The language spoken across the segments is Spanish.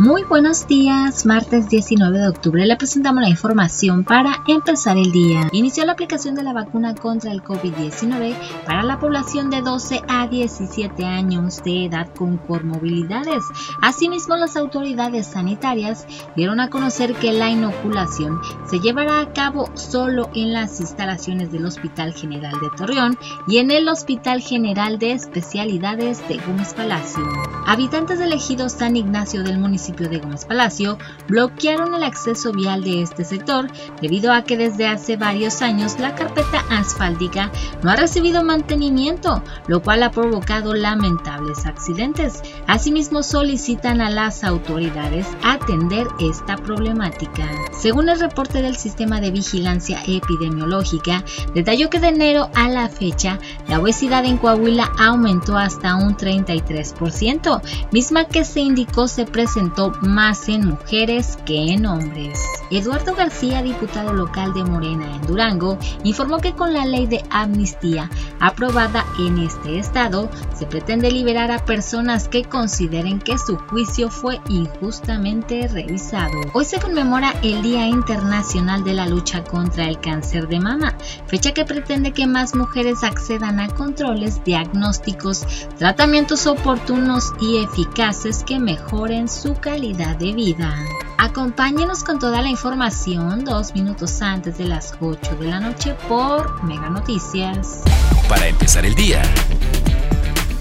Muy buenos días, martes 19 de octubre le presentamos la información para empezar el día. Inició la aplicación de la vacuna contra el COVID-19 para la población de 12 a 17 años de edad con comorbilidades. Asimismo, las autoridades sanitarias dieron a conocer que la inoculación se llevará a cabo solo en las instalaciones del Hospital General de Torreón y en el Hospital General de Especialidades de Gómez Palacio. Habitantes del ejido San Ignacio del municipio de Gómez Palacio bloquearon el acceso vial de este sector debido a que desde hace varios años la carpeta asfáltica no ha recibido mantenimiento, lo cual ha provocado lamentables accidentes. Asimismo solicitan a las autoridades atender esta problemática. Según el reporte del Sistema de Vigilancia Epidemiológica, detalló que de enero a la fecha la obesidad en Coahuila aumentó hasta un 33%, misma que se indicó se presentó más en mujeres que en hombres. Eduardo García, diputado local de Morena en Durango, informó que con la ley de amnistía aprobada en este estado, se pretende liberar a personas que consideren que su juicio fue injustamente revisado. Hoy se conmemora el Día Internacional de la Lucha contra el Cáncer de Mama, fecha que pretende que más mujeres accedan a controles, diagnósticos, tratamientos oportunos y eficaces que mejoren su calidad de vida. Acompáñenos con toda la información dos minutos antes de las 8 de la noche por Mega Noticias. Para empezar el día.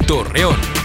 Torreón.